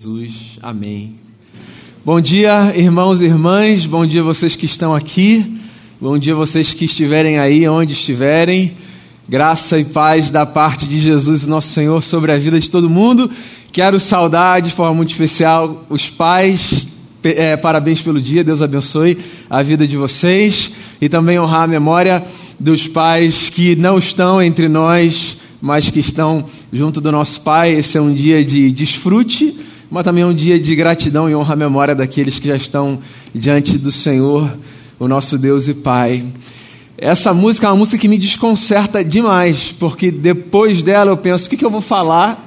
Jesus, amém. Bom dia, irmãos e irmãs, bom dia vocês que estão aqui, bom dia vocês que estiverem aí, onde estiverem. Graça e paz da parte de Jesus, nosso Senhor, sobre a vida de todo mundo. Quero saudar de forma muito especial os pais. É, parabéns pelo dia, Deus abençoe a vida de vocês e também honrar a memória dos pais que não estão entre nós, mas que estão junto do nosso Pai. Esse é um dia de desfrute mas também é um dia de gratidão e honra à memória daqueles que já estão diante do Senhor, o nosso Deus e Pai. Essa música é uma música que me desconcerta demais, porque depois dela eu penso: o que, que eu vou falar?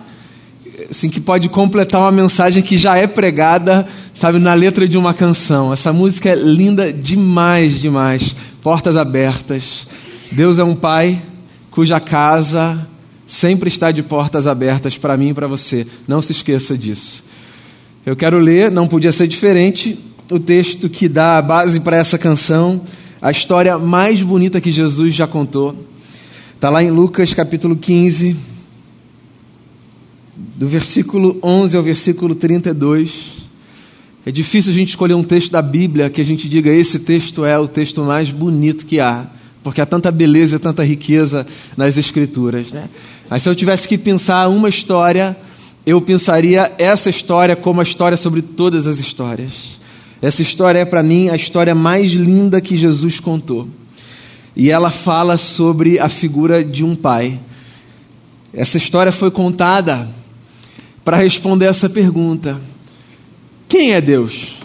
Assim, que pode completar uma mensagem que já é pregada, sabe, na letra de uma canção. Essa música é linda demais, demais. Portas abertas. Deus é um Pai cuja casa sempre está de portas abertas para mim e para você. Não se esqueça disso. Eu quero ler, não podia ser diferente, o texto que dá a base para essa canção, a história mais bonita que Jesus já contou. Está lá em Lucas capítulo 15, do versículo 11 ao versículo 32. É difícil a gente escolher um texto da Bíblia que a gente diga esse texto é o texto mais bonito que há, porque há tanta beleza tanta riqueza nas Escrituras. Né? Mas se eu tivesse que pensar uma história eu pensaria essa história como a história sobre todas as histórias. Essa história é para mim a história mais linda que Jesus contou. E ela fala sobre a figura de um pai. Essa história foi contada para responder essa pergunta: Quem é Deus?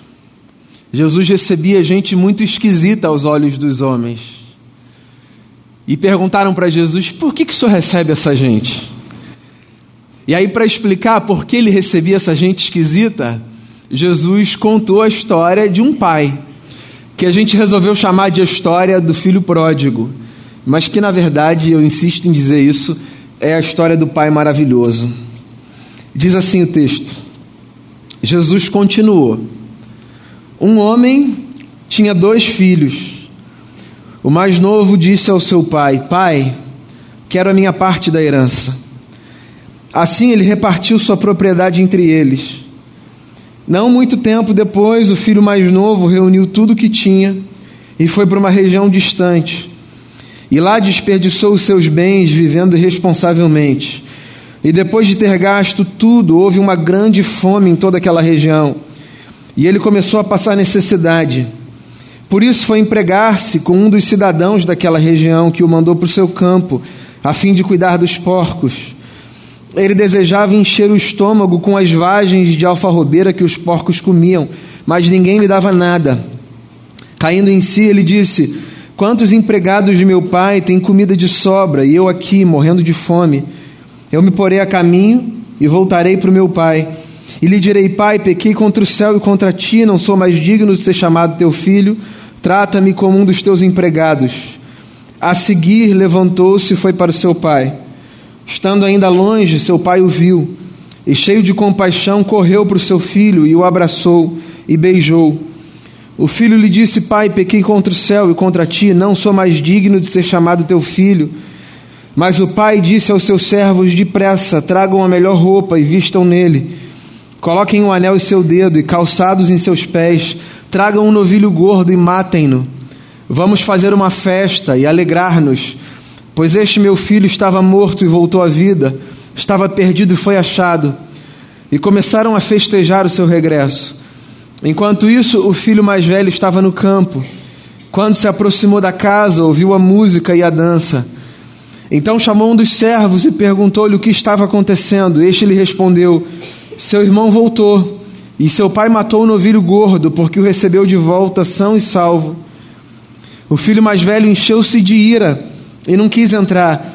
Jesus recebia gente muito esquisita aos olhos dos homens. E perguntaram para Jesus: Por que, que o senhor recebe essa gente? E aí, para explicar por que ele recebia essa gente esquisita, Jesus contou a história de um pai, que a gente resolveu chamar de história do filho pródigo, mas que na verdade, eu insisto em dizer isso, é a história do pai maravilhoso. Diz assim o texto: Jesus continuou. Um homem tinha dois filhos. O mais novo disse ao seu pai: Pai, quero a minha parte da herança. Assim ele repartiu sua propriedade entre eles. Não muito tempo depois, o filho mais novo reuniu tudo o que tinha e foi para uma região distante. E lá desperdiçou os seus bens vivendo irresponsavelmente. E depois de ter gasto tudo, houve uma grande fome em toda aquela região. E ele começou a passar necessidade. Por isso foi empregar-se com um dos cidadãos daquela região que o mandou para o seu campo, a fim de cuidar dos porcos. Ele desejava encher o estômago com as vagens de alfarrobeira que os porcos comiam, mas ninguém lhe dava nada. Caindo em si, ele disse: Quantos empregados de meu pai têm comida de sobra e eu aqui, morrendo de fome? Eu me porei a caminho e voltarei para o meu pai. E lhe direi: Pai, pequei contra o céu e contra ti, não sou mais digno de ser chamado teu filho. Trata-me como um dos teus empregados. A seguir, levantou-se e foi para o seu pai. Estando ainda longe, seu pai o viu e, cheio de compaixão, correu para o seu filho e o abraçou e beijou. O filho lhe disse: Pai, pequei contra o céu e contra ti, não sou mais digno de ser chamado teu filho. Mas o pai disse aos seus servos: Depressa, tragam a melhor roupa e vistam nele. Coloquem um anel em seu dedo e calçados em seus pés. Tragam um novilho gordo e matem-no. Vamos fazer uma festa e alegrar-nos Pois este meu filho estava morto e voltou à vida, estava perdido e foi achado. E começaram a festejar o seu regresso. Enquanto isso, o filho mais velho estava no campo. Quando se aproximou da casa, ouviu a música e a dança. Então chamou um dos servos e perguntou-lhe o que estava acontecendo. Este lhe respondeu: Seu irmão voltou, e seu pai matou o novilho gordo, porque o recebeu de volta são e salvo. O filho mais velho encheu-se de ira e não quis entrar.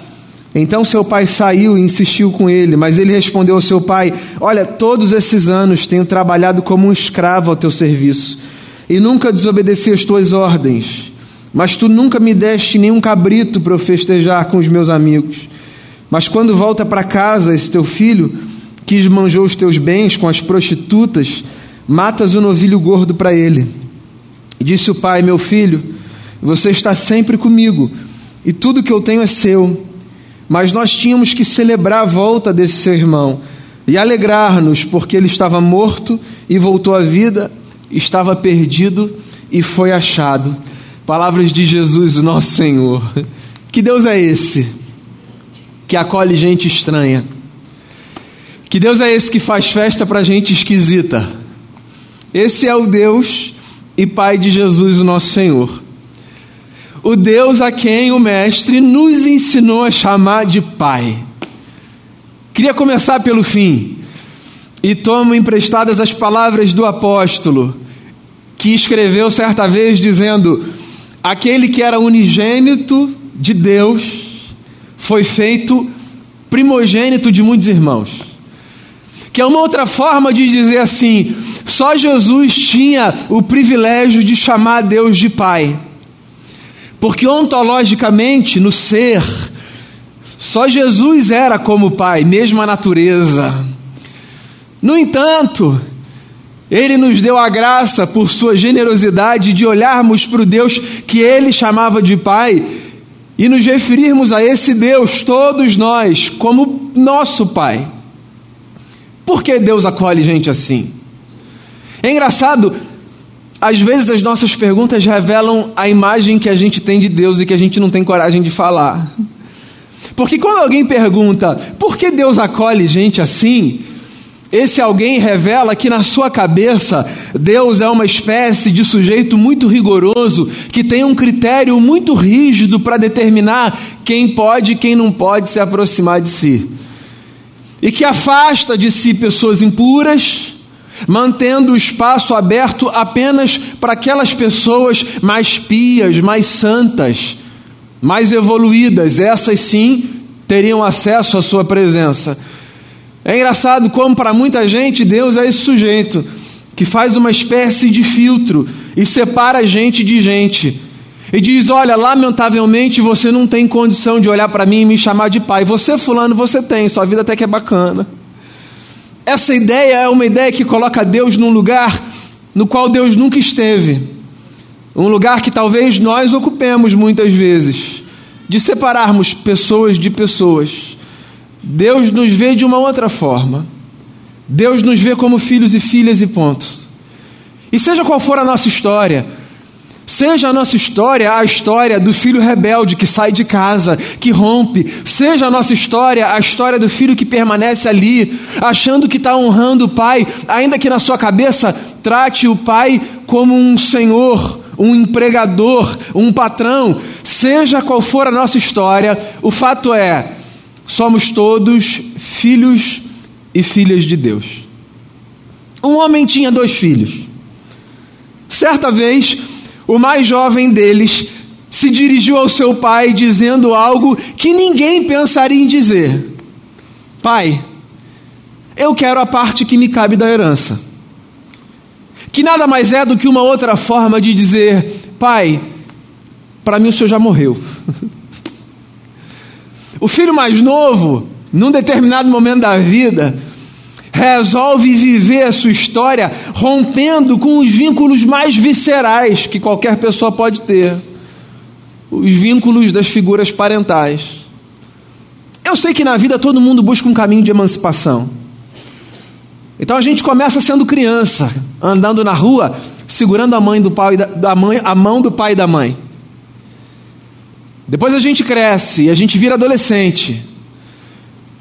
Então seu pai saiu e insistiu com ele, mas ele respondeu ao seu pai: Olha, todos esses anos tenho trabalhado como um escravo ao teu serviço e nunca desobedeci as tuas ordens. Mas tu nunca me deste nenhum cabrito para eu festejar com os meus amigos. Mas quando volta para casa esse teu filho, que esmanjou os teus bens com as prostitutas, matas o novilho gordo para ele. Disse o pai: Meu filho, você está sempre comigo e tudo que eu tenho é seu. Mas nós tínhamos que celebrar a volta desse seu irmão, e alegrar-nos, porque ele estava morto e voltou à vida, estava perdido e foi achado. Palavras de Jesus, o nosso Senhor. Que Deus é esse que acolhe gente estranha? Que Deus é esse que faz festa para gente esquisita? Esse é o Deus e Pai de Jesus, o nosso Senhor. O Deus a quem o Mestre nos ensinou a chamar de Pai. Queria começar pelo fim e tomo emprestadas as palavras do apóstolo, que escreveu certa vez dizendo: Aquele que era unigênito de Deus foi feito primogênito de muitos irmãos. Que é uma outra forma de dizer assim: só Jesus tinha o privilégio de chamar Deus de Pai. Porque ontologicamente, no ser, só Jesus era como Pai, mesma natureza. No entanto, Ele nos deu a graça, por Sua generosidade, de olharmos para o Deus que Ele chamava de Pai e nos referirmos a esse Deus, todos nós, como nosso Pai. Por que Deus acolhe gente assim? É engraçado, às vezes as nossas perguntas revelam a imagem que a gente tem de Deus e que a gente não tem coragem de falar. Porque quando alguém pergunta por que Deus acolhe gente assim, esse alguém revela que na sua cabeça Deus é uma espécie de sujeito muito rigoroso, que tem um critério muito rígido para determinar quem pode e quem não pode se aproximar de si. E que afasta de si pessoas impuras, mantendo o espaço aberto apenas para aquelas pessoas mais pias, mais santas, mais evoluídas, essas sim teriam acesso à sua presença. É engraçado como para muita gente Deus é esse sujeito que faz uma espécie de filtro e separa gente de gente. E diz: Olha, lamentavelmente você não tem condição de olhar para mim e me chamar de pai. Você, Fulano, você tem, sua vida até que é bacana. Essa ideia é uma ideia que coloca Deus num lugar no qual Deus nunca esteve. Um lugar que talvez nós ocupemos muitas vezes, de separarmos pessoas de pessoas. Deus nos vê de uma outra forma. Deus nos vê como filhos e filhas e pontos. E seja qual for a nossa história, Seja a nossa história a história do filho rebelde que sai de casa, que rompe. Seja a nossa história a história do filho que permanece ali, achando que está honrando o pai, ainda que na sua cabeça trate o pai como um senhor, um empregador, um patrão. Seja qual for a nossa história, o fato é, somos todos filhos e filhas de Deus. Um homem tinha dois filhos. Certa vez, o mais jovem deles se dirigiu ao seu pai dizendo algo que ninguém pensaria em dizer: Pai, eu quero a parte que me cabe da herança. Que nada mais é do que uma outra forma de dizer: Pai, para mim o senhor já morreu. o filho mais novo, num determinado momento da vida, resolve viver a sua história rompendo com os vínculos mais viscerais que qualquer pessoa pode ter os vínculos das figuras parentais. Eu sei que na vida todo mundo busca um caminho de emancipação. Então a gente começa sendo criança, andando na rua, segurando a mãe do pai da, mãe, a mão do pai e da mãe. Depois a gente cresce e a gente vira adolescente.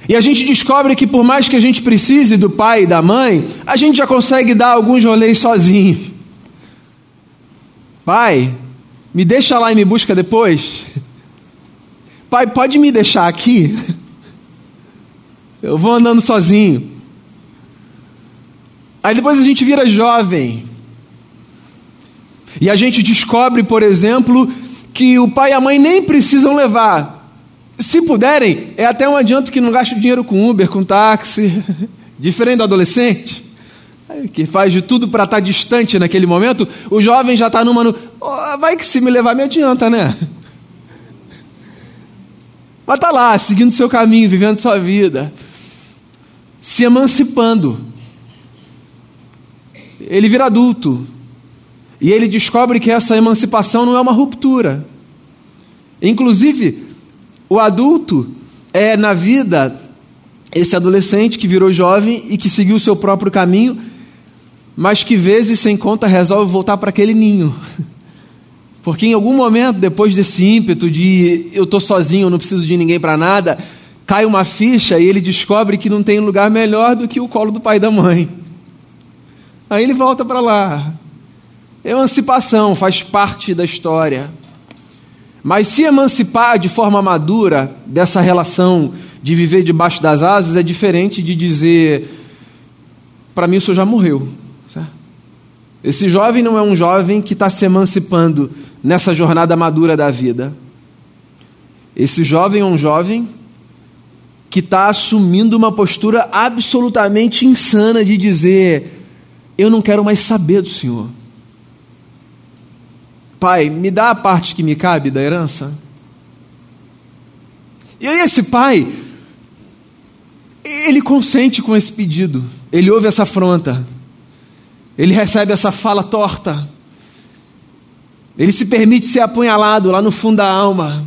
E a gente descobre que por mais que a gente precise do pai e da mãe, a gente já consegue dar alguns rolês sozinho. Pai, me deixa lá e me busca depois. Pai, pode me deixar aqui? Eu vou andando sozinho. Aí depois a gente vira jovem. E a gente descobre, por exemplo, que o pai e a mãe nem precisam levar se puderem, é até um adianto que não gaste dinheiro com Uber, com táxi. Diferente do adolescente, que faz de tudo para estar tá distante naquele momento, o jovem já está numa. No... Oh, vai que se me levar me adianta, né? Mas está lá, seguindo seu caminho, vivendo sua vida, se emancipando. Ele vira adulto. E ele descobre que essa emancipação não é uma ruptura. Inclusive, o adulto é, na vida, esse adolescente que virou jovem e que seguiu o seu próprio caminho, mas que vezes sem conta resolve voltar para aquele ninho. Porque em algum momento, depois desse ímpeto de eu estou sozinho, eu não preciso de ninguém para nada, cai uma ficha e ele descobre que não tem lugar melhor do que o colo do pai e da mãe. Aí ele volta para lá. Emancipação faz parte da história. Mas se emancipar de forma madura dessa relação de viver debaixo das asas é diferente de dizer: para mim o senhor já morreu. Esse jovem não é um jovem que está se emancipando nessa jornada madura da vida. Esse jovem é um jovem que está assumindo uma postura absolutamente insana de dizer: eu não quero mais saber do Senhor. Pai, me dá a parte que me cabe da herança. E aí, esse pai, ele consente com esse pedido, ele ouve essa afronta, ele recebe essa fala torta, ele se permite ser apunhalado lá no fundo da alma,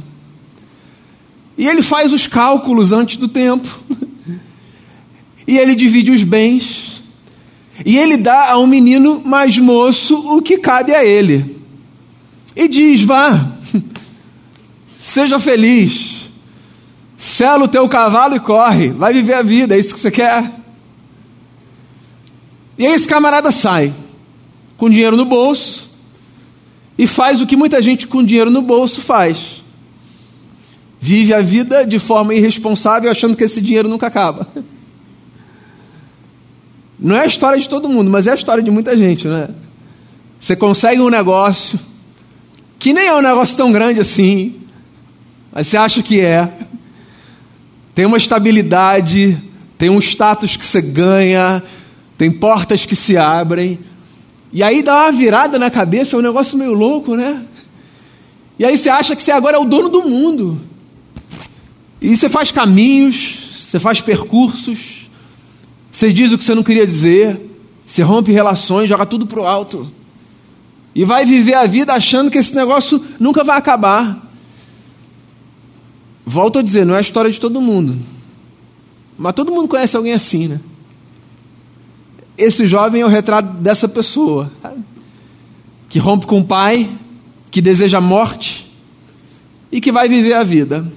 e ele faz os cálculos antes do tempo, e ele divide os bens, e ele dá ao menino mais moço o que cabe a ele e diz: Vá, seja feliz, sela o teu cavalo e corre, vai viver a vida, é isso que você quer. E aí esse camarada sai, com dinheiro no bolso, e faz o que muita gente com dinheiro no bolso faz. Vive a vida de forma irresponsável, achando que esse dinheiro nunca acaba. Não é a história de todo mundo, mas é a história de muita gente, né? Você consegue um negócio, que nem é um negócio tão grande assim, mas você acha que é. Tem uma estabilidade, tem um status que você ganha, tem portas que se abrem. E aí dá uma virada na cabeça, é um negócio meio louco, né? E aí você acha que você agora é o dono do mundo. E você faz caminhos, você faz percursos, você diz o que você não queria dizer, você rompe relações, joga tudo pro alto e vai viver a vida achando que esse negócio nunca vai acabar. Volto a dizer, não é a história de todo mundo. Mas todo mundo conhece alguém assim, né? Esse jovem é o retrato dessa pessoa que rompe com o pai, que deseja a morte e que vai viver a vida.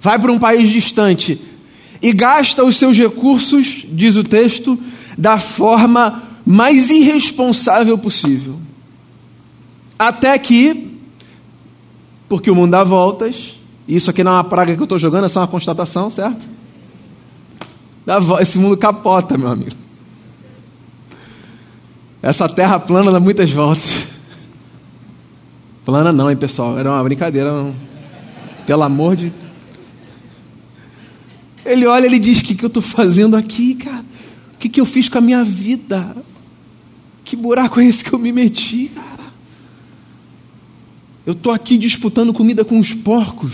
Vai para um país distante e gasta os seus recursos, diz o texto, da forma mais irresponsável possível. Até que, porque o mundo dá voltas, isso aqui não é uma praga que eu estou jogando, é só uma constatação, certo? Esse mundo capota, meu amigo. Essa terra plana dá muitas voltas. Plana não, hein, pessoal? Era uma brincadeira. Não. Pelo amor de. Ele olha, ele diz: O que, que eu estou fazendo aqui, cara? O que, que eu fiz com a minha vida? Que buraco é esse que eu me meti, cara? Eu estou aqui disputando comida com os porcos,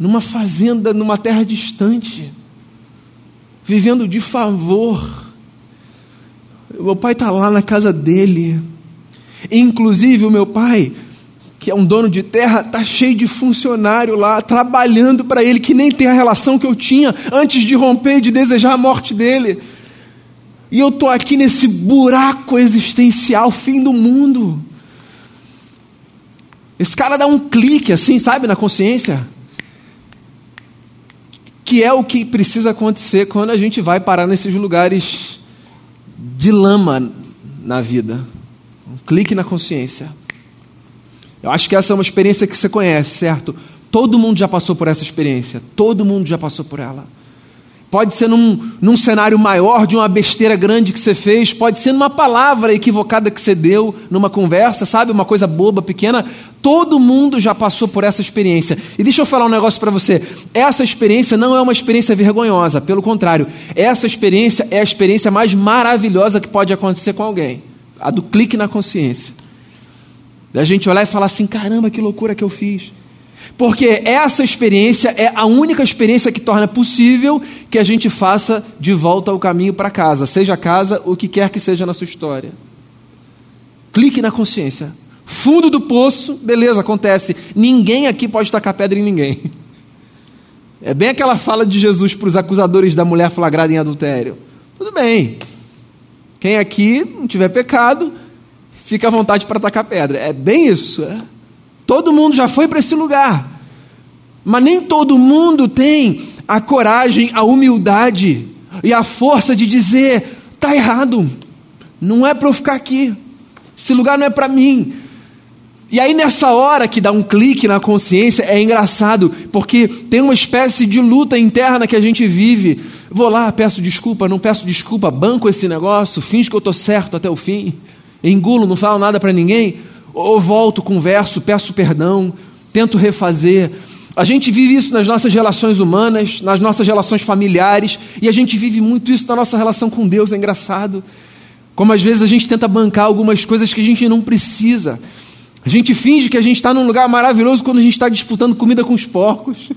numa fazenda, numa terra distante, vivendo de favor. Meu pai está lá na casa dele. Inclusive, o meu pai, que é um dono de terra, está cheio de funcionário lá, trabalhando para ele, que nem tem a relação que eu tinha antes de romper e de desejar a morte dele. E eu estou aqui nesse buraco existencial, fim do mundo. Esse cara dá um clique assim, sabe, na consciência. Que é o que precisa acontecer quando a gente vai parar nesses lugares de lama na vida. Um clique na consciência. Eu acho que essa é uma experiência que você conhece, certo? Todo mundo já passou por essa experiência. Todo mundo já passou por ela. Pode ser num, num cenário maior de uma besteira grande que você fez, pode ser numa palavra equivocada que você deu numa conversa, sabe? Uma coisa boba, pequena. Todo mundo já passou por essa experiência. E deixa eu falar um negócio para você. Essa experiência não é uma experiência vergonhosa, pelo contrário. Essa experiência é a experiência mais maravilhosa que pode acontecer com alguém a do clique na consciência. Da gente olhar e falar assim: caramba, que loucura que eu fiz. Porque essa experiência é a única experiência que torna possível que a gente faça de volta ao caminho para casa, seja casa o que quer que seja na sua história. Clique na consciência. Fundo do poço, beleza, acontece. Ninguém aqui pode tacar pedra em ninguém. É bem aquela fala de Jesus para os acusadores da mulher flagrada em adultério. Tudo bem. Quem aqui não tiver pecado, fica à vontade para atacar pedra. É bem isso. É? Todo mundo já foi para esse lugar. Mas nem todo mundo tem a coragem, a humildade e a força de dizer: está errado, não é para eu ficar aqui, esse lugar não é para mim. E aí, nessa hora que dá um clique na consciência, é engraçado, porque tem uma espécie de luta interna que a gente vive. Vou lá, peço desculpa, não peço desculpa, banco esse negócio, finge que eu estou certo até o fim, engulo, não falo nada para ninguém, ou volto, converso, peço perdão, tento refazer. A gente vive isso nas nossas relações humanas, nas nossas relações familiares, e a gente vive muito isso na nossa relação com Deus, é engraçado. Como às vezes a gente tenta bancar algumas coisas que a gente não precisa. A gente finge que a gente está num lugar maravilhoso quando a gente está disputando comida com os porcos.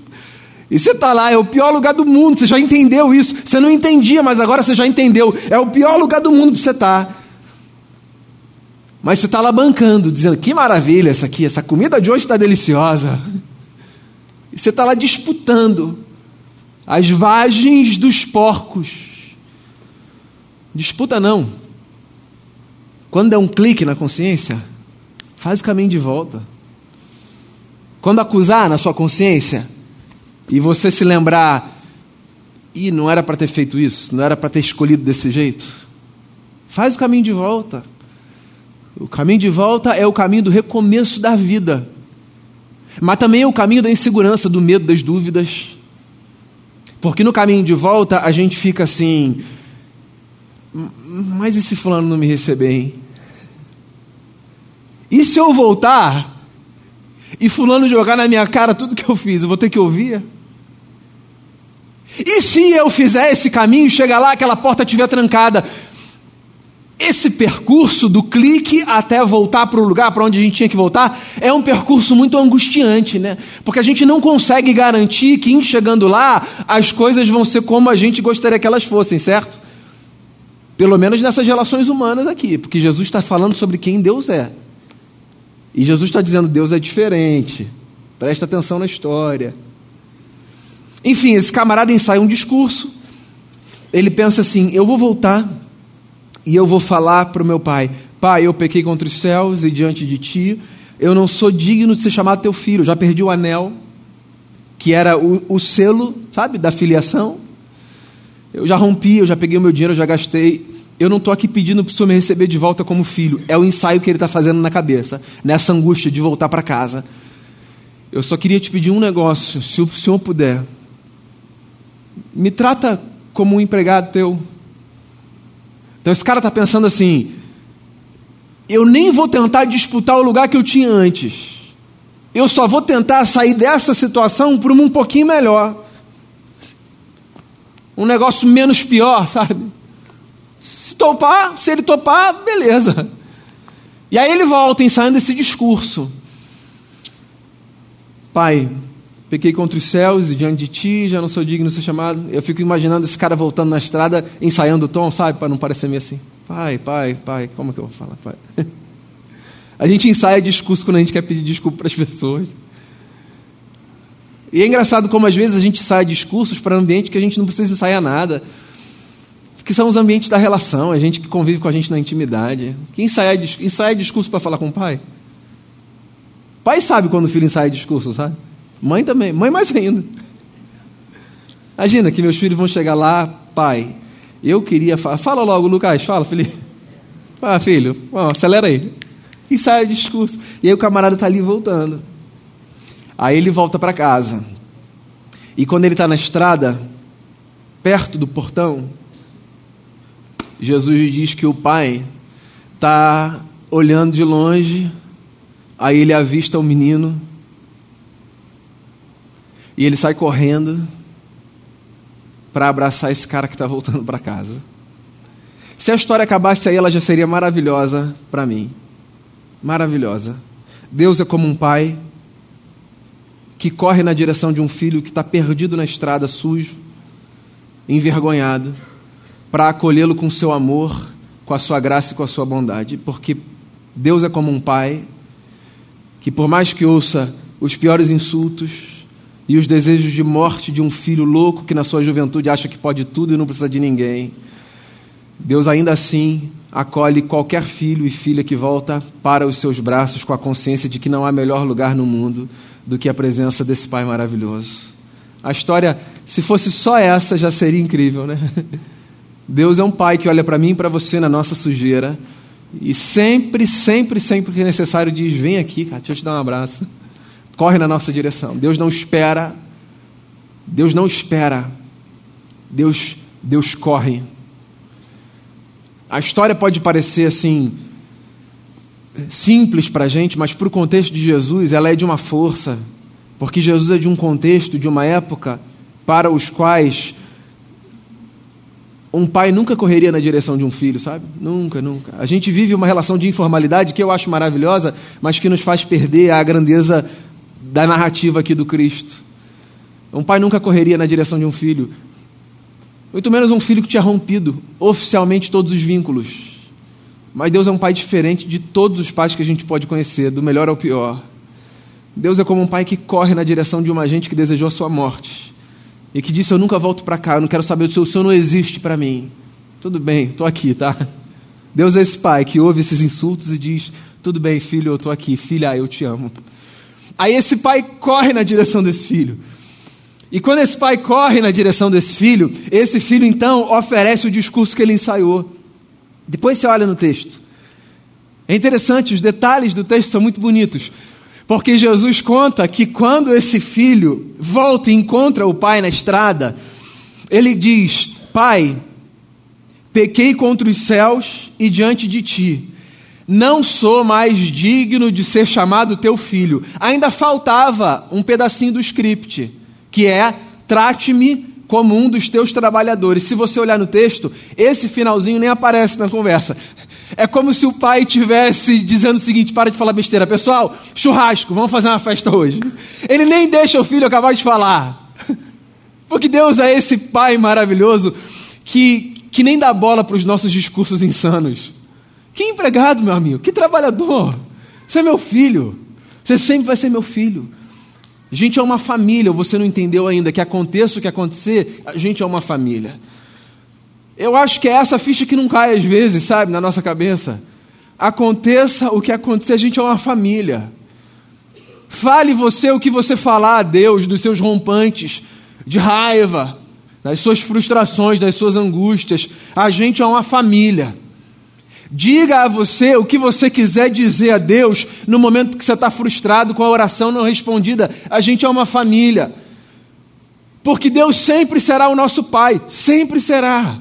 E você está lá, é o pior lugar do mundo, você já entendeu isso. Você não entendia, mas agora você já entendeu. É o pior lugar do mundo para você estar. Tá. Mas você está lá bancando, dizendo: que maravilha essa aqui, essa comida de hoje está deliciosa. E você está lá disputando as vagens dos porcos. Disputa não. Quando é um clique na consciência, Faz o caminho de volta. Quando acusar na sua consciência e você se lembrar, e não era para ter feito isso, não era para ter escolhido desse jeito, faz o caminho de volta. O caminho de volta é o caminho do recomeço da vida, mas também é o caminho da insegurança, do medo, das dúvidas. Porque no caminho de volta a gente fica assim, mas e se fulano não me receber, hein? E se eu voltar e fulano jogar na minha cara tudo que eu fiz, eu vou ter que ouvir? E se eu fizer esse caminho, chegar lá, aquela porta estiver trancada? Esse percurso do clique até voltar para o lugar para onde a gente tinha que voltar é um percurso muito angustiante, né? Porque a gente não consegue garantir que, chegando lá, as coisas vão ser como a gente gostaria que elas fossem, certo? Pelo menos nessas relações humanas aqui, porque Jesus está falando sobre quem Deus é. E Jesus está dizendo: Deus é diferente. Presta atenção na história. Enfim, esse camarada ensaia um discurso. Ele pensa assim: eu vou voltar e eu vou falar para o meu pai: Pai, eu pequei contra os céus e diante de ti. Eu não sou digno de ser chamado teu filho. Já perdi o anel, que era o, o selo, sabe, da filiação. Eu já rompi, eu já peguei o meu dinheiro, eu já gastei eu não estou aqui pedindo para o senhor me receber de volta como filho. É o ensaio que ele está fazendo na cabeça, nessa angústia de voltar para casa. Eu só queria te pedir um negócio, se o senhor puder. Me trata como um empregado teu. Então esse cara está pensando assim: eu nem vou tentar disputar o lugar que eu tinha antes. Eu só vou tentar sair dessa situação para um pouquinho melhor. Um negócio menos pior, sabe? Se topar, se ele topar, beleza. E aí ele volta ensaiando esse discurso. Pai, pequei contra os céus e diante de ti, já não sou digno de ser chamado. Eu fico imaginando esse cara voltando na estrada, ensaiando o tom, sabe? Para não parecer meio assim. Pai, pai, pai, como é que eu vou falar, pai? A gente ensaia discurso quando a gente quer pedir desculpa para as pessoas. E é engraçado como às vezes a gente ensaia discursos para ambiente que a gente não precisa ensaiar nada que são os ambientes da relação, a gente que convive com a gente na intimidade. Quem ensaia, ensaia discurso para falar com o pai? Pai sabe quando o filho ensaia discurso, sabe? Mãe também, mãe mais ainda. Imagina que meus filhos vão chegar lá, pai, eu queria falar. Fala logo, Lucas, fala, filho. Ah, filho, ó, acelera aí. Ensaia discurso. E aí o camarada está ali voltando. Aí ele volta para casa. E quando ele está na estrada, perto do portão, Jesus diz que o pai está olhando de longe, aí ele avista o menino e ele sai correndo para abraçar esse cara que está voltando para casa. Se a história acabasse aí, ela já seria maravilhosa para mim. Maravilhosa. Deus é como um pai que corre na direção de um filho que está perdido na estrada, sujo, envergonhado para acolhê-lo com seu amor, com a sua graça e com a sua bondade, porque Deus é como um pai que, por mais que ouça os piores insultos, e os desejos de morte de um filho louco que na sua juventude acha que pode tudo e não precisa de ninguém. Deus ainda assim acolhe qualquer filho e filha que volta para os seus braços com a consciência de que não há melhor lugar no mundo do que a presença desse Pai maravilhoso. A história, se fosse só essa, já seria incrível, né? Deus é um Pai que olha para mim e para você na nossa sujeira e sempre, sempre, sempre que necessário diz: Vem aqui, cara, deixa eu te dar um abraço. Corre na nossa direção. Deus não espera. Deus não espera. Deus, Deus corre. A história pode parecer assim simples para a gente, mas para o contexto de Jesus ela é de uma força, porque Jesus é de um contexto, de uma época para os quais um pai nunca correria na direção de um filho, sabe? Nunca, nunca. A gente vive uma relação de informalidade que eu acho maravilhosa, mas que nos faz perder a grandeza da narrativa aqui do Cristo. Um pai nunca correria na direção de um filho, muito menos um filho que tinha rompido oficialmente todos os vínculos. Mas Deus é um pai diferente de todos os pais que a gente pode conhecer, do melhor ao pior. Deus é como um pai que corre na direção de uma gente que desejou a sua morte e que disse: Eu nunca volto para cá, eu não quero saber do seu, o senhor não existe para mim. Tudo bem, estou aqui, tá? Deus é esse pai que ouve esses insultos e diz: Tudo bem, filho, eu estou aqui, filha, eu te amo. Aí esse pai corre na direção desse filho. E quando esse pai corre na direção desse filho, esse filho então oferece o discurso que ele ensaiou. Depois você olha no texto. É interessante, os detalhes do texto são muito bonitos. Porque Jesus conta que quando esse filho volta e encontra o pai na estrada, ele diz: Pai, pequei contra os céus e diante de ti. Não sou mais digno de ser chamado teu filho. Ainda faltava um pedacinho do script, que é: trate-me como um dos teus trabalhadores. Se você olhar no texto, esse finalzinho nem aparece na conversa. É como se o pai tivesse dizendo o seguinte: para de falar besteira, pessoal, churrasco, vamos fazer uma festa hoje. Ele nem deixa o filho acabar de falar. Porque Deus é esse pai maravilhoso que, que nem dá bola para os nossos discursos insanos. Que empregado, meu amigo, que trabalhador. Você é meu filho. Você sempre vai ser meu filho. A gente é uma família, você não entendeu ainda que aconteça o que acontecer, a gente é uma família. Eu acho que é essa ficha que não cai às vezes, sabe, na nossa cabeça. Aconteça o que acontecer, a gente é uma família. Fale você o que você falar a Deus dos seus rompantes de raiva, das suas frustrações, das suas angústias. A gente é uma família. Diga a você o que você quiser dizer a Deus no momento que você está frustrado com a oração não respondida. A gente é uma família. Porque Deus sempre será o nosso Pai, sempre será.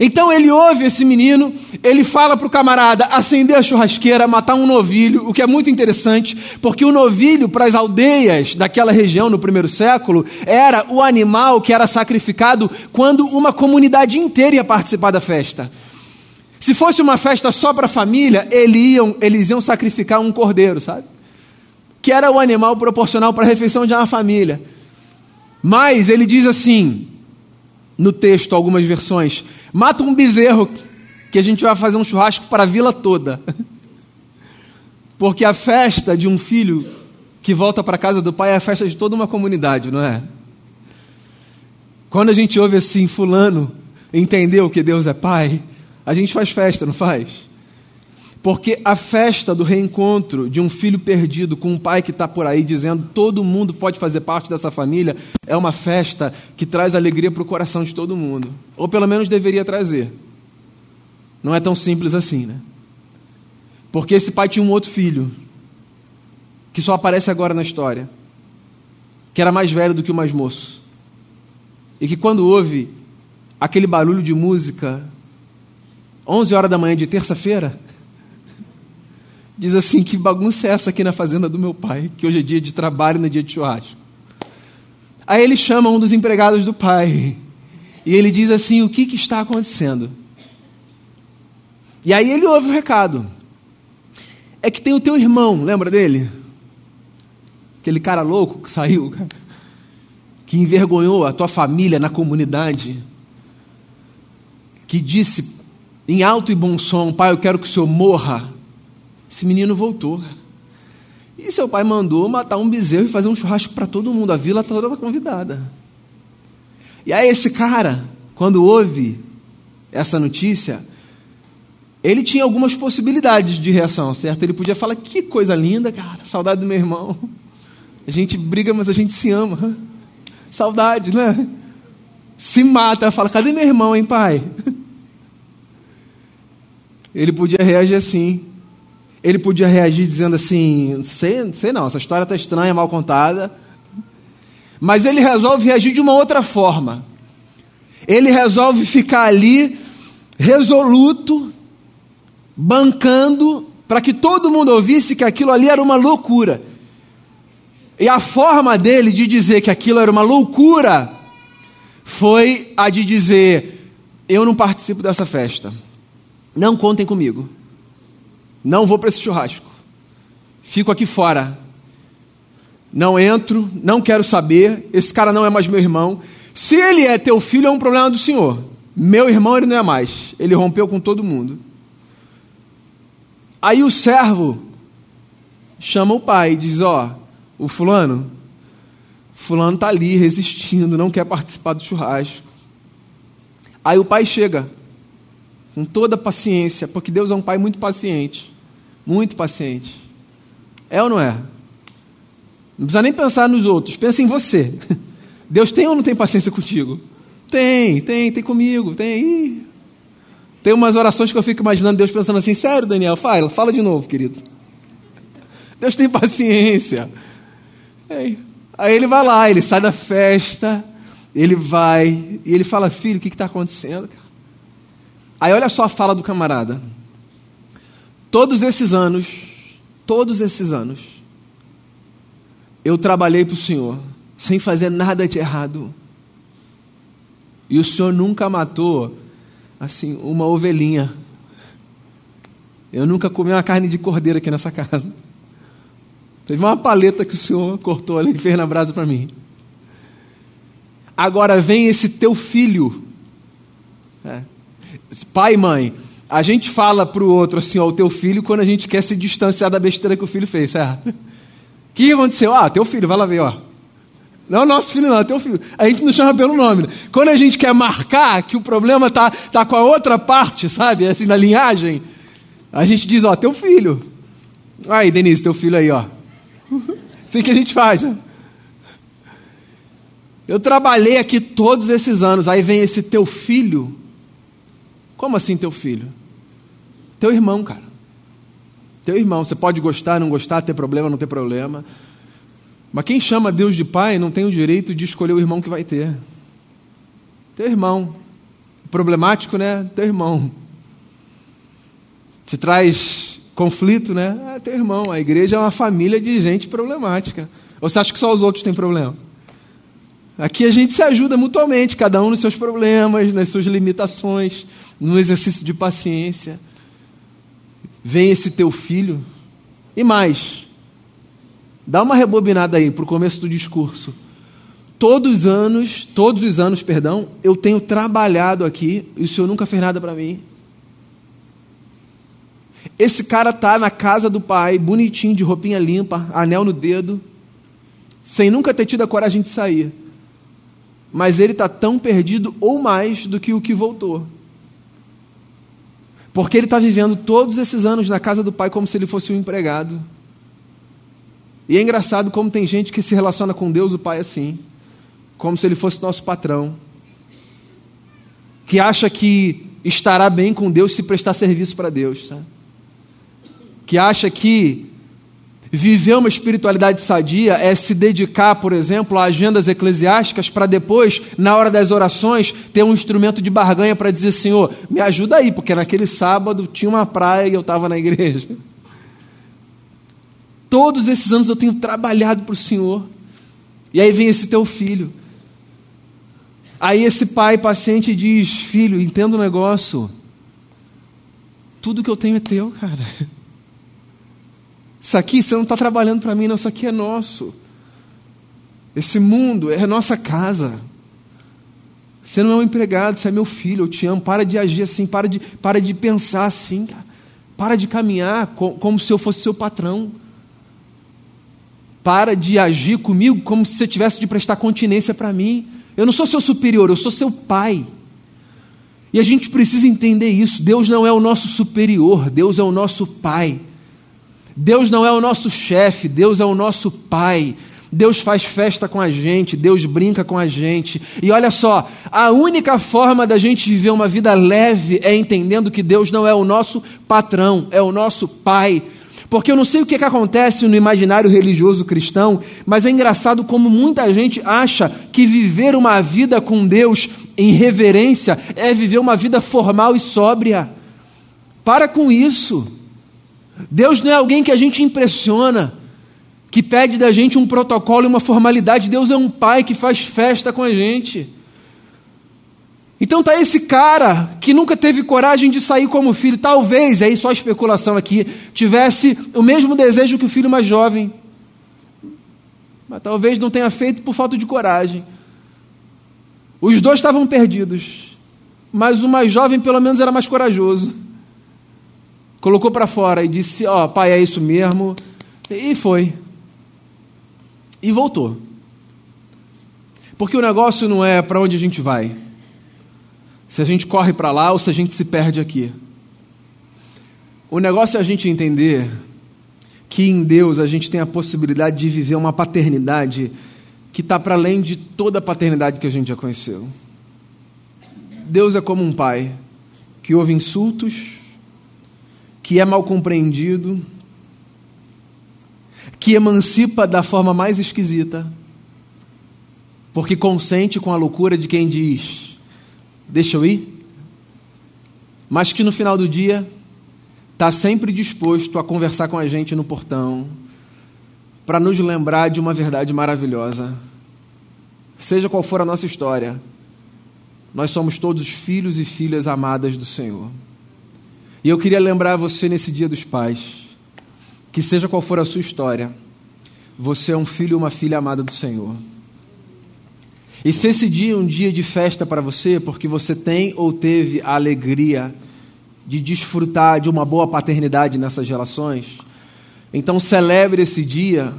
Então ele ouve esse menino, ele fala para o camarada acender a churrasqueira, matar um novilho, o que é muito interessante, porque o novilho para as aldeias daquela região no primeiro século era o animal que era sacrificado quando uma comunidade inteira ia participar da festa. Se fosse uma festa só para a família, eles iam, eles iam sacrificar um cordeiro, sabe? Que era o animal proporcional para a refeição de uma família. Mas ele diz assim, no texto, algumas versões: mata um bezerro, que a gente vai fazer um churrasco para a vila toda. Porque a festa de um filho que volta para casa do pai é a festa de toda uma comunidade, não é? Quando a gente ouve assim, Fulano entendeu que Deus é Pai, a gente faz festa, não faz? Porque a festa do reencontro de um filho perdido com um pai que está por aí dizendo todo mundo pode fazer parte dessa família é uma festa que traz alegria para o coração de todo mundo. Ou pelo menos deveria trazer. Não é tão simples assim, né? Porque esse pai tinha um outro filho, que só aparece agora na história, que era mais velho do que o mais moço. E que quando ouve aquele barulho de música 11 horas da manhã de terça-feira, diz assim: Que bagunça é essa aqui na fazenda do meu pai? Que hoje é dia de trabalho, não é dia de churrasco. Aí ele chama um dos empregados do pai e ele diz assim: O que, que está acontecendo? E aí ele ouve o recado: É que tem o teu irmão, lembra dele? Aquele cara louco que saiu, que envergonhou a tua família na comunidade, que disse em alto e bom som: Pai, eu quero que o senhor morra. Esse menino voltou. E seu pai mandou matar um bezerro e fazer um churrasco para todo mundo, a vila toda convidada. E aí esse cara, quando ouve essa notícia, ele tinha algumas possibilidades de reação, certo? Ele podia falar: que coisa linda, cara, saudade do meu irmão. A gente briga, mas a gente se ama. Saudade, né? Se mata, fala: cadê meu irmão, hein, pai? Ele podia reagir assim. Ele podia reagir dizendo assim: sei, sei não, essa história está estranha, mal contada. Mas ele resolve reagir de uma outra forma. Ele resolve ficar ali, resoluto, bancando, para que todo mundo ouvisse que aquilo ali era uma loucura. E a forma dele de dizer que aquilo era uma loucura foi a de dizer: Eu não participo dessa festa. Não contem comigo. Não vou para esse churrasco. Fico aqui fora. Não entro, não quero saber. Esse cara não é mais meu irmão. Se ele é teu filho, é um problema do Senhor. Meu irmão, ele não é mais. Ele rompeu com todo mundo. Aí o servo chama o pai e diz: Ó, oh, o fulano, fulano está ali resistindo, não quer participar do churrasco. Aí o pai chega com toda paciência, porque Deus é um pai muito paciente. Muito paciente. É ou não é? Não precisa nem pensar nos outros, pensa em você. Deus tem ou não tem paciência contigo? Tem, tem, tem comigo, tem. Tem umas orações que eu fico imaginando Deus pensando assim: sério, Daniel, fala, fala de novo, querido. Deus tem paciência. Aí ele vai lá, ele sai da festa, ele vai, e ele fala: filho, o que está acontecendo? Aí olha só a fala do camarada. Todos esses anos, todos esses anos, eu trabalhei para o Senhor, sem fazer nada de errado. E o Senhor nunca matou, assim, uma ovelhinha. Eu nunca comi uma carne de cordeiro aqui nessa casa. Teve uma paleta que o Senhor cortou ali e fez na brasa para mim. Agora vem esse teu filho. É. Pai e mãe, a gente fala para o outro assim, ó, o teu filho, quando a gente quer se distanciar da besteira que o filho fez, certo? O que aconteceu? Ah, teu filho, vai lá ver, ó. Não é nosso filho, não, é teu filho. A gente não chama pelo nome. Né? Quando a gente quer marcar que o problema tá, tá com a outra parte, sabe? Assim, na linhagem, a gente diz, ó, teu filho. Aí, Denise, teu filho aí, ó. Assim que a gente faz. Né? Eu trabalhei aqui todos esses anos, aí vem esse teu filho. Como assim teu filho? Teu irmão, cara. Teu irmão. Você pode gostar, não gostar, ter problema, não ter problema. Mas quem chama Deus de pai não tem o direito de escolher o irmão que vai ter. Teu irmão. Problemático, né? Teu irmão. Te traz conflito, né? É teu irmão. A igreja é uma família de gente problemática. Ou você acha que só os outros têm problema? Aqui a gente se ajuda mutuamente, cada um nos seus problemas, nas suas limitações, no exercício de paciência vem esse teu filho. E mais, dá uma rebobinada aí para o começo do discurso. Todos os anos, todos os anos, perdão, eu tenho trabalhado aqui e o senhor nunca fez nada para mim. Esse cara tá na casa do pai, bonitinho, de roupinha limpa, anel no dedo, sem nunca ter tido a coragem de sair. Mas ele está tão perdido ou mais do que o que voltou. Porque ele está vivendo todos esses anos na casa do pai como se ele fosse um empregado. E é engraçado como tem gente que se relaciona com Deus, o pai, assim, como se ele fosse nosso patrão, que acha que estará bem com Deus se prestar serviço para Deus, sabe? que acha que Viver uma espiritualidade sadia é se dedicar, por exemplo, a agendas eclesiásticas para depois, na hora das orações, ter um instrumento de barganha para dizer: Senhor, me ajuda aí, porque naquele sábado tinha uma praia e eu estava na igreja. Todos esses anos eu tenho trabalhado para o Senhor. E aí vem esse teu filho. Aí esse pai paciente diz: Filho, entenda o negócio. Tudo que eu tenho é teu, cara. Isso aqui você não está trabalhando para mim, não, isso aqui é nosso. Esse mundo é nossa casa. Você não é um empregado, você é meu filho, eu te amo. Para de agir assim, para de, para de pensar assim. Para de caminhar como se eu fosse seu patrão. para de agir comigo como se você tivesse de prestar continência para mim. Eu não sou seu superior, eu sou seu pai. E a gente precisa entender isso. Deus não é o nosso superior, Deus é o nosso pai. Deus não é o nosso chefe, Deus é o nosso pai. Deus faz festa com a gente, Deus brinca com a gente. E olha só, a única forma da gente viver uma vida leve é entendendo que Deus não é o nosso patrão, é o nosso pai. Porque eu não sei o que, que acontece no imaginário religioso cristão, mas é engraçado como muita gente acha que viver uma vida com Deus em reverência é viver uma vida formal e sóbria. Para com isso. Deus não é alguém que a gente impressiona, que pede da gente um protocolo e uma formalidade. Deus é um pai que faz festa com a gente. Então tá esse cara que nunca teve coragem de sair como filho, talvez, aí só especulação aqui, tivesse o mesmo desejo que o filho mais jovem. Mas talvez não tenha feito por falta de coragem. Os dois estavam perdidos, mas o mais jovem pelo menos era mais corajoso. Colocou para fora e disse: "Ó, oh, pai, é isso mesmo". E foi. E voltou. Porque o negócio não é para onde a gente vai se a gente corre para lá ou se a gente se perde aqui. O negócio é a gente entender que em Deus a gente tem a possibilidade de viver uma paternidade que está para além de toda a paternidade que a gente já conheceu. Deus é como um pai que ouve insultos, que é mal compreendido, que emancipa da forma mais esquisita, porque consente com a loucura de quem diz: deixa eu ir, mas que no final do dia está sempre disposto a conversar com a gente no portão, para nos lembrar de uma verdade maravilhosa. Seja qual for a nossa história, nós somos todos filhos e filhas amadas do Senhor. E eu queria lembrar você nesse Dia dos Pais, que seja qual for a sua história, você é um filho ou uma filha amada do Senhor. E se esse dia é um dia de festa para você, porque você tem ou teve a alegria de desfrutar de uma boa paternidade nessas relações, então celebre esse dia,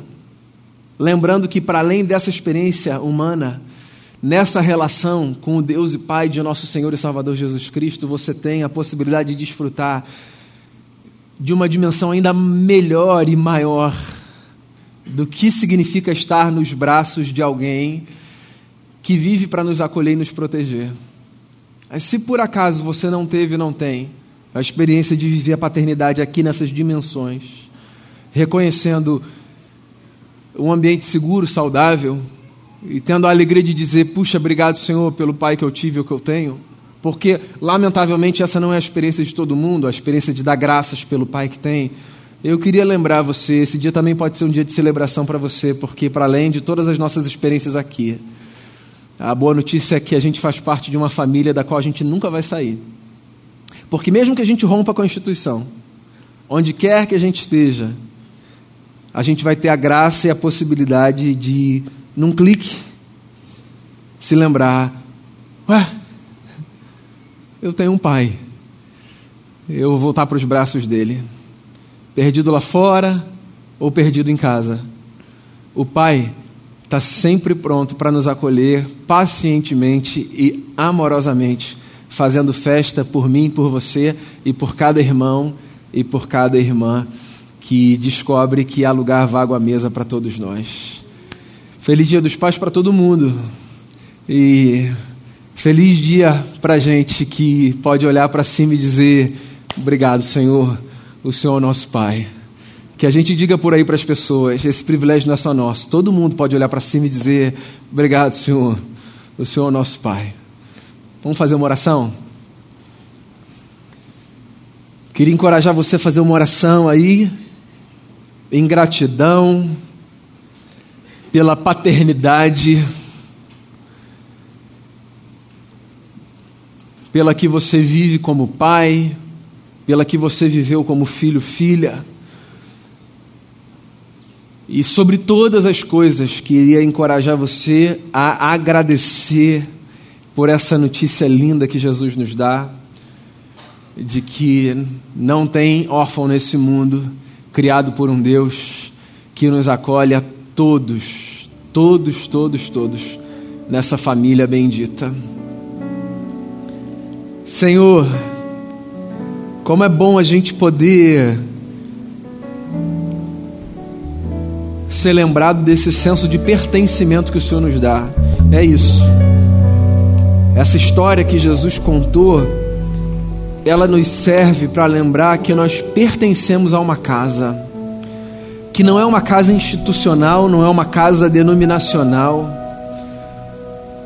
lembrando que para além dessa experiência humana, nessa relação com o Deus e Pai de nosso Senhor e Salvador Jesus Cristo, você tem a possibilidade de desfrutar de uma dimensão ainda melhor e maior do que significa estar nos braços de alguém que vive para nos acolher e nos proteger. Mas se por acaso você não teve não tem a experiência de viver a paternidade aqui nessas dimensões, reconhecendo um ambiente seguro, saudável, e tendo a alegria de dizer: Puxa, obrigado, Senhor, pelo pai que eu tive ou que eu tenho, porque, lamentavelmente, essa não é a experiência de todo mundo, a experiência de dar graças pelo pai que tem. Eu queria lembrar você: esse dia também pode ser um dia de celebração para você, porque, para além de todas as nossas experiências aqui, a boa notícia é que a gente faz parte de uma família da qual a gente nunca vai sair. Porque mesmo que a gente rompa com a instituição, onde quer que a gente esteja, a gente vai ter a graça e a possibilidade de, num clique, se lembrar: ué, eu tenho um pai, eu vou voltar para os braços dele, perdido lá fora ou perdido em casa. O pai está sempre pronto para nos acolher pacientemente e amorosamente, fazendo festa por mim, por você e por cada irmão e por cada irmã que descobre que há lugar vago à mesa para todos nós. Feliz Dia dos Pais para todo mundo. E feliz dia para a gente que pode olhar para cima e dizer: Obrigado, Senhor, o Senhor é nosso Pai. Que a gente diga por aí para as pessoas: esse privilégio não é só nosso. Todo mundo pode olhar para cima e dizer: Obrigado, Senhor. O Senhor é nosso Pai. Vamos fazer uma oração? Queria encorajar você a fazer uma oração aí, em gratidão pela paternidade, pela que você vive como pai, pela que você viveu como filho, filha. E sobre todas as coisas, queria encorajar você a agradecer por essa notícia linda que Jesus nos dá, de que não tem órfão nesse mundo, criado por um Deus que nos acolhe a todos, todos, todos, todos nessa família bendita. Senhor, como é bom a gente poder ser lembrado desse senso de pertencimento que o Senhor nos dá. É isso. Essa história que Jesus contou, ela nos serve para lembrar que nós pertencemos a uma casa, que não é uma casa institucional, não é uma casa denominacional,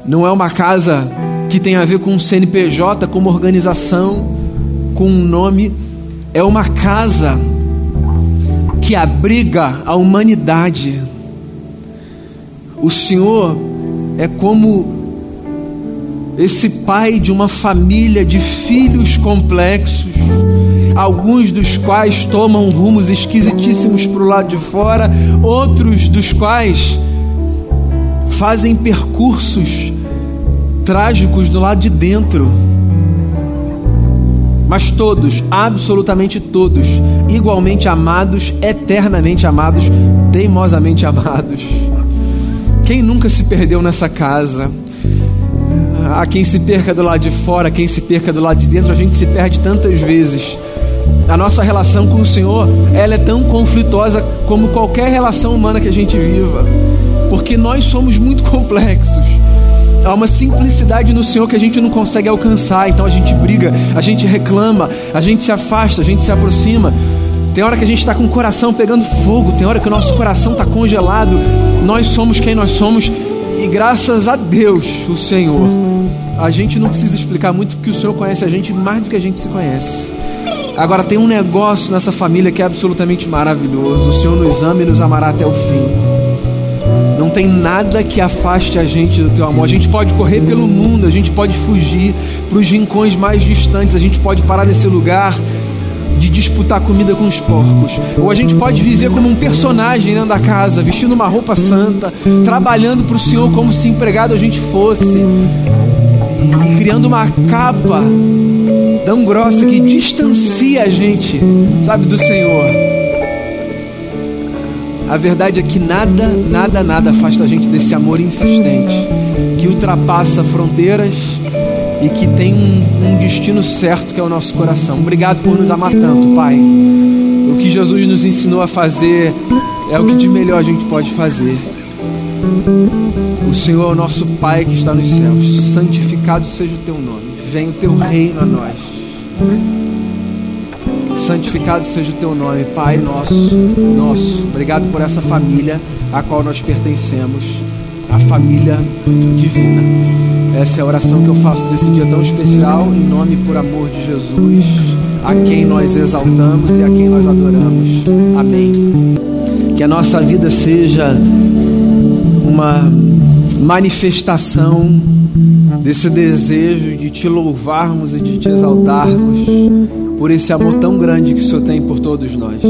não é uma casa que tem a ver com um CNPJ, com uma organização, com um nome, é uma casa que abriga a humanidade. O Senhor é como esse pai de uma família de filhos complexos, alguns dos quais tomam rumos esquisitíssimos para o lado de fora, outros dos quais fazem percursos trágicos do lado de dentro. Mas todos, absolutamente todos, igualmente amados, eternamente amados, teimosamente amados. Quem nunca se perdeu nessa casa? a quem se perca do lado de fora, a quem se perca do lado de dentro, a gente se perde tantas vezes. A nossa relação com o Senhor, ela é tão conflituosa como qualquer relação humana que a gente viva, porque nós somos muito complexos. Há uma simplicidade no Senhor que a gente não consegue alcançar, então a gente briga, a gente reclama, a gente se afasta, a gente se aproxima. Tem hora que a gente está com o coração pegando fogo, tem hora que o nosso coração está congelado. Nós somos quem nós somos e graças a Deus, o Senhor, a gente não precisa explicar muito porque o Senhor conhece a gente mais do que a gente se conhece. Agora tem um negócio nessa família que é absolutamente maravilhoso. O Senhor nos ama e nos amará até o fim. Não tem nada que afaste a gente do teu amor. A gente pode correr pelo mundo, a gente pode fugir para os rincões mais distantes, a gente pode parar nesse lugar de disputar comida com os porcos. Ou a gente pode viver como um personagem dentro da casa, vestindo uma roupa santa, trabalhando para o Senhor como se empregado a gente fosse, e criando uma capa tão grossa que distancia a gente, sabe, do Senhor. A verdade é que nada, nada, nada afasta a gente desse amor insistente, que ultrapassa fronteiras e que tem um, um destino certo que é o nosso coração. Obrigado por nos amar tanto, Pai. O que Jesus nos ensinou a fazer é o que de melhor a gente pode fazer. O Senhor é o nosso Pai que está nos céus. Santificado seja o teu nome. Venha o teu reino a nós. Santificado seja o teu nome, Pai nosso, nosso. Obrigado por essa família a qual nós pertencemos, a família divina. Essa é a oração que eu faço desse dia tão especial, em nome e por amor de Jesus, a quem nós exaltamos e a quem nós adoramos. Amém. Que a nossa vida seja uma manifestação desse desejo de te louvarmos e de te exaltarmos por esse amor tão grande que o Senhor tem por todos nós.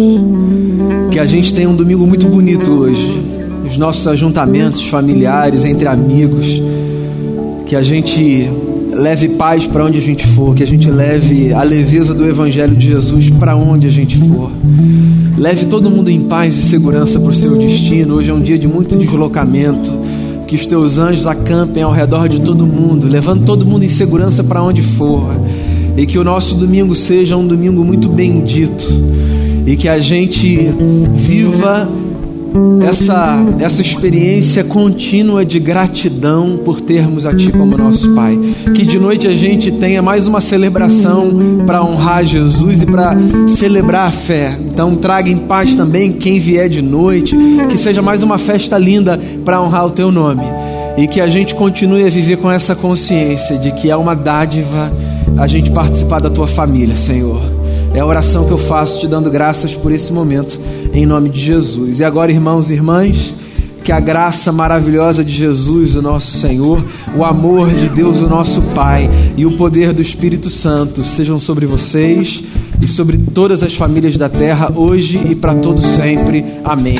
Que a gente tenha um domingo muito bonito hoje, os nossos ajuntamentos familiares, entre amigos que a gente leve paz para onde a gente for, que a gente leve a leveza do Evangelho de Jesus para onde a gente for. Leve todo mundo em paz e segurança para o seu destino. Hoje é um dia de muito deslocamento. Que os teus anjos acampem ao redor de todo mundo, levando todo mundo em segurança para onde for. E que o nosso domingo seja um domingo muito bendito. E que a gente viva essa, essa experiência contínua de gratidão por termos a Ti como nosso Pai. Que de noite a gente tenha mais uma celebração para honrar Jesus e para celebrar a fé. Então traga em paz também quem vier de noite, que seja mais uma festa linda para honrar o Teu nome. E que a gente continue a viver com essa consciência de que é uma dádiva a gente participar da Tua família, Senhor. É a oração que eu faço te dando graças por esse momento em nome de Jesus. E agora, irmãos e irmãs, que a graça maravilhosa de Jesus, o nosso Senhor, o amor de Deus, o nosso Pai, e o poder do Espírito Santo sejam sobre vocês e sobre todas as famílias da terra, hoje e para todo sempre. Amém.